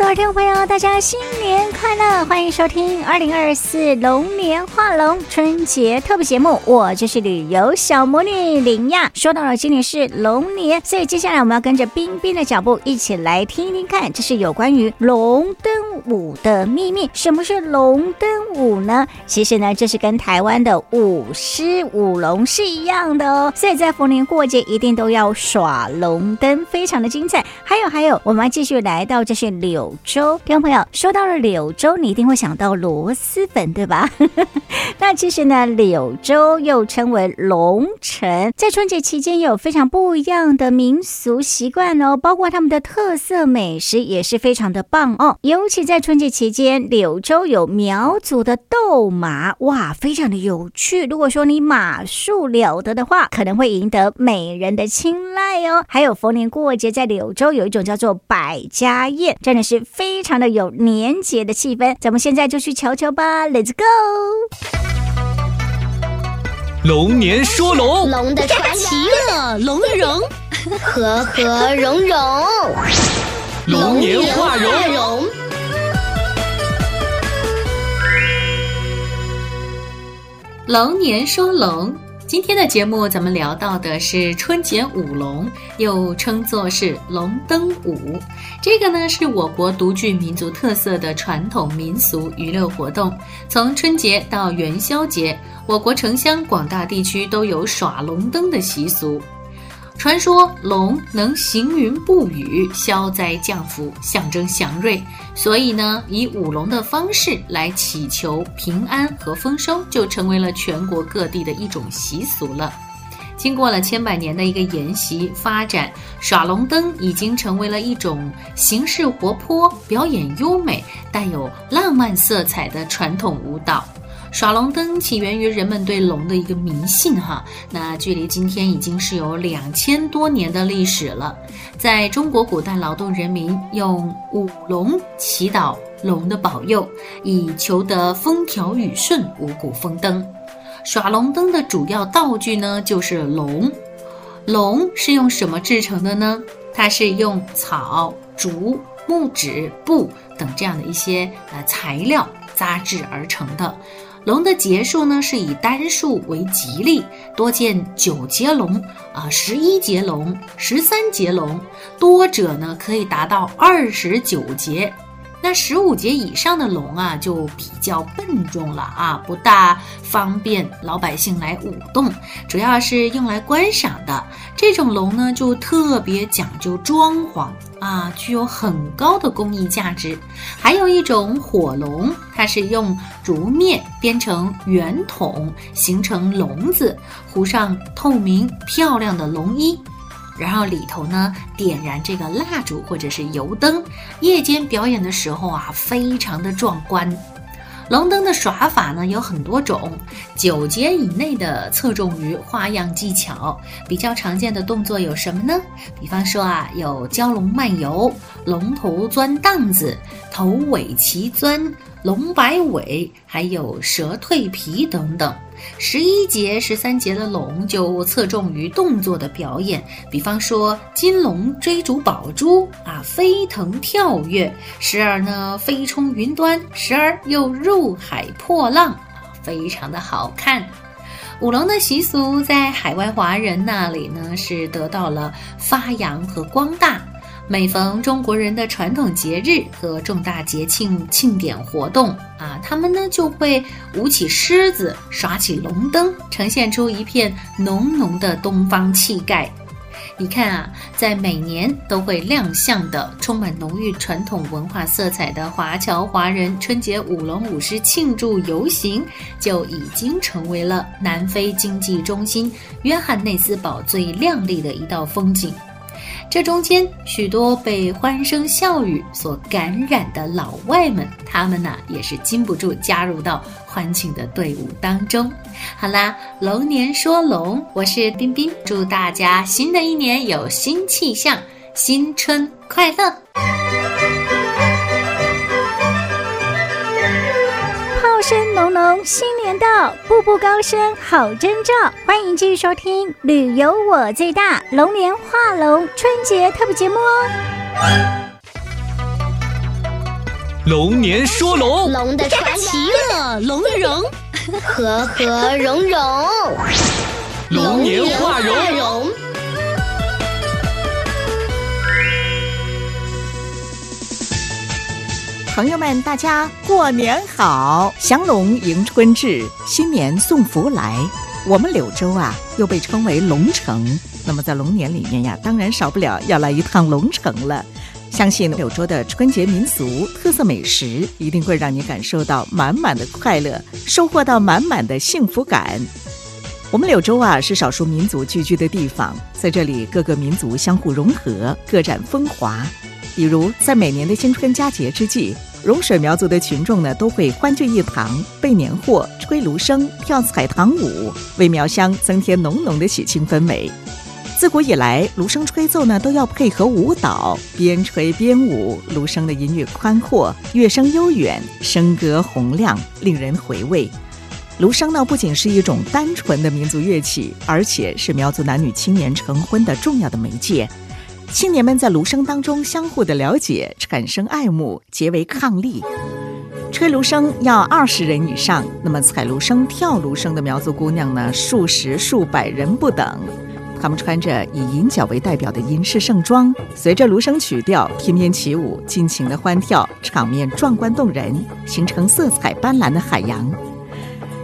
所有听众朋友，大家新年快乐！欢迎收听二零二四龙年画龙春节特别节目，我就是旅游小魔女林亚。说到了今年是龙年，所以接下来我们要跟着冰冰的脚步一起来听一听看，这是有关于龙灯舞的秘密。什么是龙灯舞呢？其实呢，这是跟台湾的舞狮舞龙是一样的哦。所以在逢年过节一定都要耍龙灯，非常的精彩。还有还有，我们继续来到这。是柳柳州，听众朋友说到了柳州，你一定会想到螺蛳粉，对吧？那其实呢，柳州又称为龙城，在春节期间有非常不一样的民俗习惯哦，包括他们的特色美食也是非常的棒哦。尤其在春节期间，柳州有苗族的斗马，哇，非常的有趣。如果说你马术了得的话，可能会赢得美人的青睐哦。还有逢年过节，在柳州有一种叫做百家宴。真的是非常的有年节的气氛，咱们现在就去瞧瞧吧，Let's go！龙年说龙，龙的传奇，其乐龙融，和和融融，龙年画龙，龙年说龙。今天的节目，咱们聊到的是春节舞龙，又称作是龙灯舞。这个呢，是我国独具民族特色的传统民俗娱乐活动。从春节到元宵节，我国城乡广大地区都有耍龙灯的习俗。传说龙能行云布雨、消灾降福，象征祥瑞，所以呢，以舞龙的方式来祈求平安和丰收，就成为了全国各地的一种习俗了。经过了千百年的一个沿袭发展，耍龙灯已经成为了一种形式活泼、表演优美、带有浪漫色彩的传统舞蹈。耍龙灯起源于人们对龙的一个迷信，哈，那距离今天已经是有两千多年的历史了。在中国古代，劳动人民用舞龙祈祷龙的保佑，以求得风调雨顺、五谷丰登。耍龙灯的主要道具呢，就是龙。龙是用什么制成的呢？它是用草、竹、木纸、布等这样的一些呃材料扎制而成的。龙的节数呢，是以单数为吉利，多见九节龙啊，十一节龙、十三节龙，多者呢可以达到二十九节。那十五节以上的龙啊，就比较笨重了啊，不大方便老百姓来舞动，主要是用来观赏的。这种龙呢，就特别讲究装潢啊，具有很高的工艺价值。还有一种火龙，它是用竹篾编成圆筒，形成笼子，糊上透明漂亮的龙衣。然后里头呢，点燃这个蜡烛或者是油灯，夜间表演的时候啊，非常的壮观。龙灯的耍法呢有很多种，九节以内的侧重于花样技巧。比较常见的动作有什么呢？比方说啊，有蛟龙漫游、龙头钻荡子、头尾齐钻。龙摆尾，还有蛇蜕皮等等。十一节、十三节的龙就侧重于动作的表演，比方说金龙追逐宝珠啊，飞腾跳跃；时而呢飞冲云端，时而又入海破浪，非常的好看。舞龙的习俗在海外华人那里呢是得到了发扬和光大。每逢中国人的传统节日和重大节庆庆典活动啊，他们呢就会舞起狮子，耍起龙灯，呈现出一片浓浓的东方气概。你看啊，在每年都会亮相的、充满浓郁传统文化色彩的华侨华人春节舞龙舞狮庆祝游行，就已经成为了南非经济中心约翰内斯堡最亮丽的一道风景。这中间许多被欢声笑语所感染的老外们，他们呢也是禁不住加入到欢庆的队伍当中。好啦，龙年说龙，我是冰冰，祝大家新的一年有新气象，新春快乐。声浓浓，新年到，步步高升好征兆。欢迎继续收听《旅游我最大龙年画龙春节特别节目》哦。龙年说龙，龙的传奇乐龙与融，和和融融，龙年画龙。朋友们，大家过年好！祥龙迎春至，新年送福来。我们柳州啊，又被称为龙城。那么在龙年里面呀，当然少不了要来一趟龙城了。相信柳州的春节民俗特色美食，一定会让你感受到满满的快乐，收获到满满的幸福感。我们柳州啊，是少数民族聚居的地方，在这里各个民族相互融合，各展风华。比如，在每年的新春佳节之际，融水苗族的群众呢，都会欢聚一堂，备年货、吹芦笙、跳彩堂舞，为苗乡增添浓浓的喜庆氛围。自古以来，芦笙吹奏呢，都要配合舞蹈，边吹边舞，芦笙的音乐宽阔，乐声悠远，笙歌洪亮，令人回味。芦笙呢，不仅是一种单纯的民族乐器，而且是苗族男女青年成婚的重要的媒介。青年们在芦笙当中相互的了解，产生爱慕，结为伉俪。吹芦笙要二十人以上，那么踩芦笙、跳芦笙的苗族姑娘呢，数十数百人不等。她们穿着以银角为代表的银饰盛装，随着芦笙曲调翩翩起舞，尽情的欢跳，场面壮观动人，形成色彩斑斓的海洋。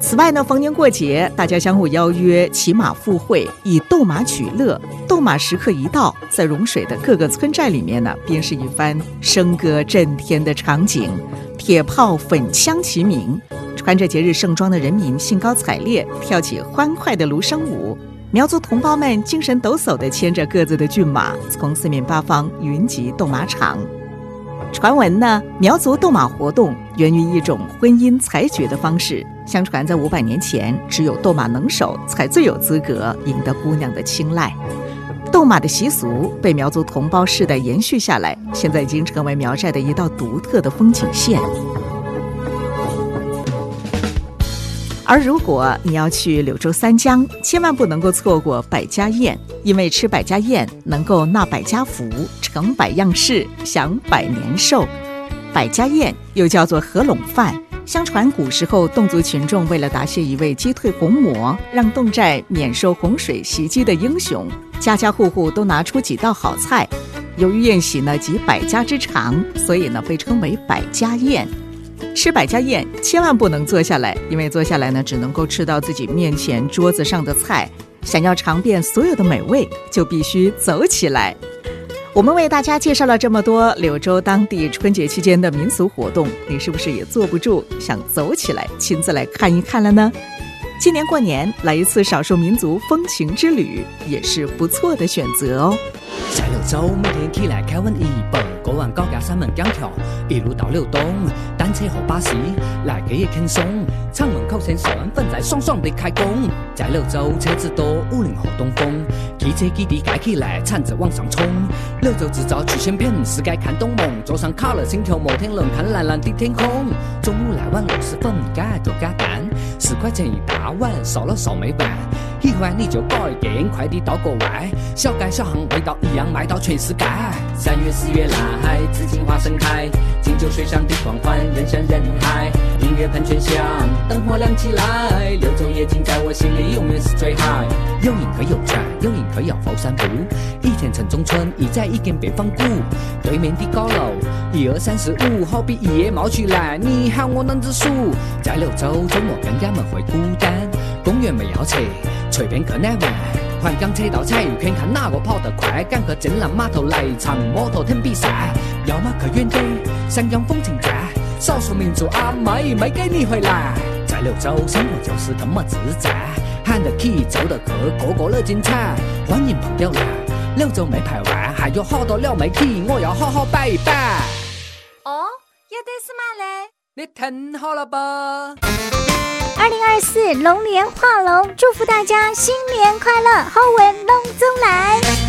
此外呢，逢年过节，大家相互邀约骑马赴会，以斗马取乐。斗马时刻一到，在融水的各个村寨里面呢，便是一番笙歌震天的场景，铁炮粉枪齐鸣，穿着节日盛装的人民兴高采烈，跳起欢快的芦笙舞。苗族同胞们精神抖擞地牵着各自的骏马，从四面八方云集斗马场。传闻呢，苗族斗马活动源于一种婚姻裁决的方式。相传在五百年前，只有斗马能手才最有资格赢得姑娘的青睐。斗马的习俗被苗族同胞世代延续下来，现在已经成为苗寨的一道独特的风景线。而如果你要去柳州三江，千万不能够错过百家宴，因为吃百家宴能够纳百家福，成百样事，享百年寿。百家宴又叫做合拢饭，相传古时候侗族群众为了答谢一位击退红魔、让侗寨免受洪水袭击的英雄，家家户户都拿出几道好菜。由于宴席呢集百家之长，所以呢被称为百家宴。吃百家宴，千万不能坐下来，因为坐下来呢，只能够吃到自己面前桌子上的菜。想要尝遍所有的美味，就必须走起来。我们为大家介绍了这么多柳州当地春节期间的民俗活动，你是不是也坐不住，想走起来，亲自来看一看了呢？今年过年来一次少数民族风情之旅，也是不错的选择哦。在柳州，每天起来开完一本，过完高架三门江桥，一路到柳东，单车和巴士来个也轻松。厂门口先收完粉，再爽爽的开工。在柳州车子多，五菱和东风，汽车基地盖起来，铲子往上冲。柳州制造曲线片，世界看东盟。坐上烤了心头，摩天轮看蓝蓝的天空。中午来碗螺蛳粉，加就加蛋，十块钱一大碗，烧了烧没完。喜欢你就搞一点，快递到国外，小街小巷味道一样，卖到全世界。三月四月蓝海，紫荆花盛开，酒水上的狂欢，人山人海，音乐喷泉响，灯火亮起来，柳州夜景在我心里永远是最嗨。有银河有船，有银河有佛山铺，以前城中村一再一间北方鼓，对面的高楼一二三四五，好比一夜冒出来，你喊我能子数，在柳州周末跟家们会孤单，公园没有车。随便去哪玩，环江车道彩云，看哪个跑得快，赶个镇南码头来一场摩托艇比赛。要么去原地襄阳风情站，少数民族阿妹没给你回来。在柳州生活就是这么自在，喊得起走得去，个个乐精彩。欢迎朋友来，柳州没排完，还有好多了没去，我要好好摆一摆。哦，要得是嘛嘞？你听好了吧？二零二四龙年画龙，祝福大家新年快乐，好运龙中来。